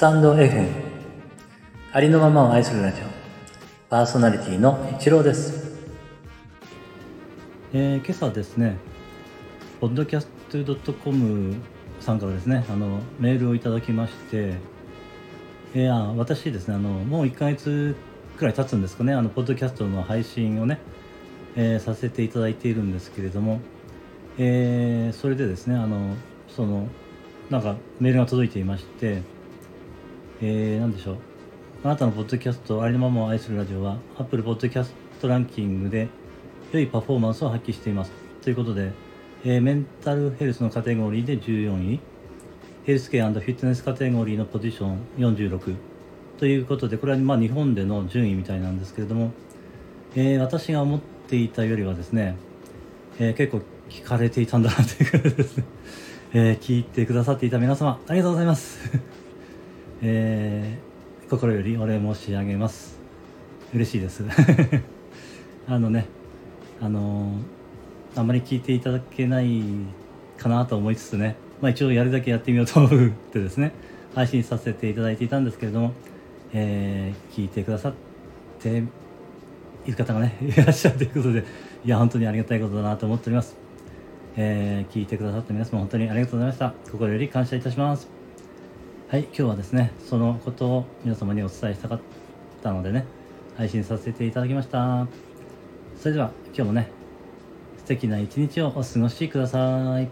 タンド FM ありのままを愛するラジオ。パーソナリティの一郎です、えー今朝ですね、podcast.com さんからですね、あのメールをいただきまして、えー私ですねあの、もう1ヶ月くらい経つんですかね、あのポッドキャストの配信をね、えーさせていただいているんですけれども、えーそれでですね、あのそのなんかメールが届いていまして、えー、なんでしょう、あなたのポッドキャスト、ありのままを愛するラジオは、Apple Podcast ランキングで良いパフォーマンスを発揮しています。ということで、えーメンタルヘルスのカテゴリーで14位、ヘルスケアフィットネスカテゴリーのポジション46ということで、これはま日本での順位みたいなんですけれども、えー私が思っていたよりはですね、えー結構聞かれていたんだなということですね、えー聞いてくださっていた皆様、ありがとうございます。えー心よりお礼申し上げます。嬉しいです。あのね、あのーあんまり聞いていただけないかなと思いつつね、まあ、一応やるだけやってみようと思ってですね、配信させていただいていたんですけれども、えー聞いてくださっている方がね、いらっしゃるということで、いや、本当にありがたいことだなと思っております。えー聞いてくださった皆様、本当にありがとうございました。心より感謝いたします。はい今日はですねそのことを皆様にお伝えしたかったのでね配信させていただきました。それでは今日もね素敵な一日をお過ごしください。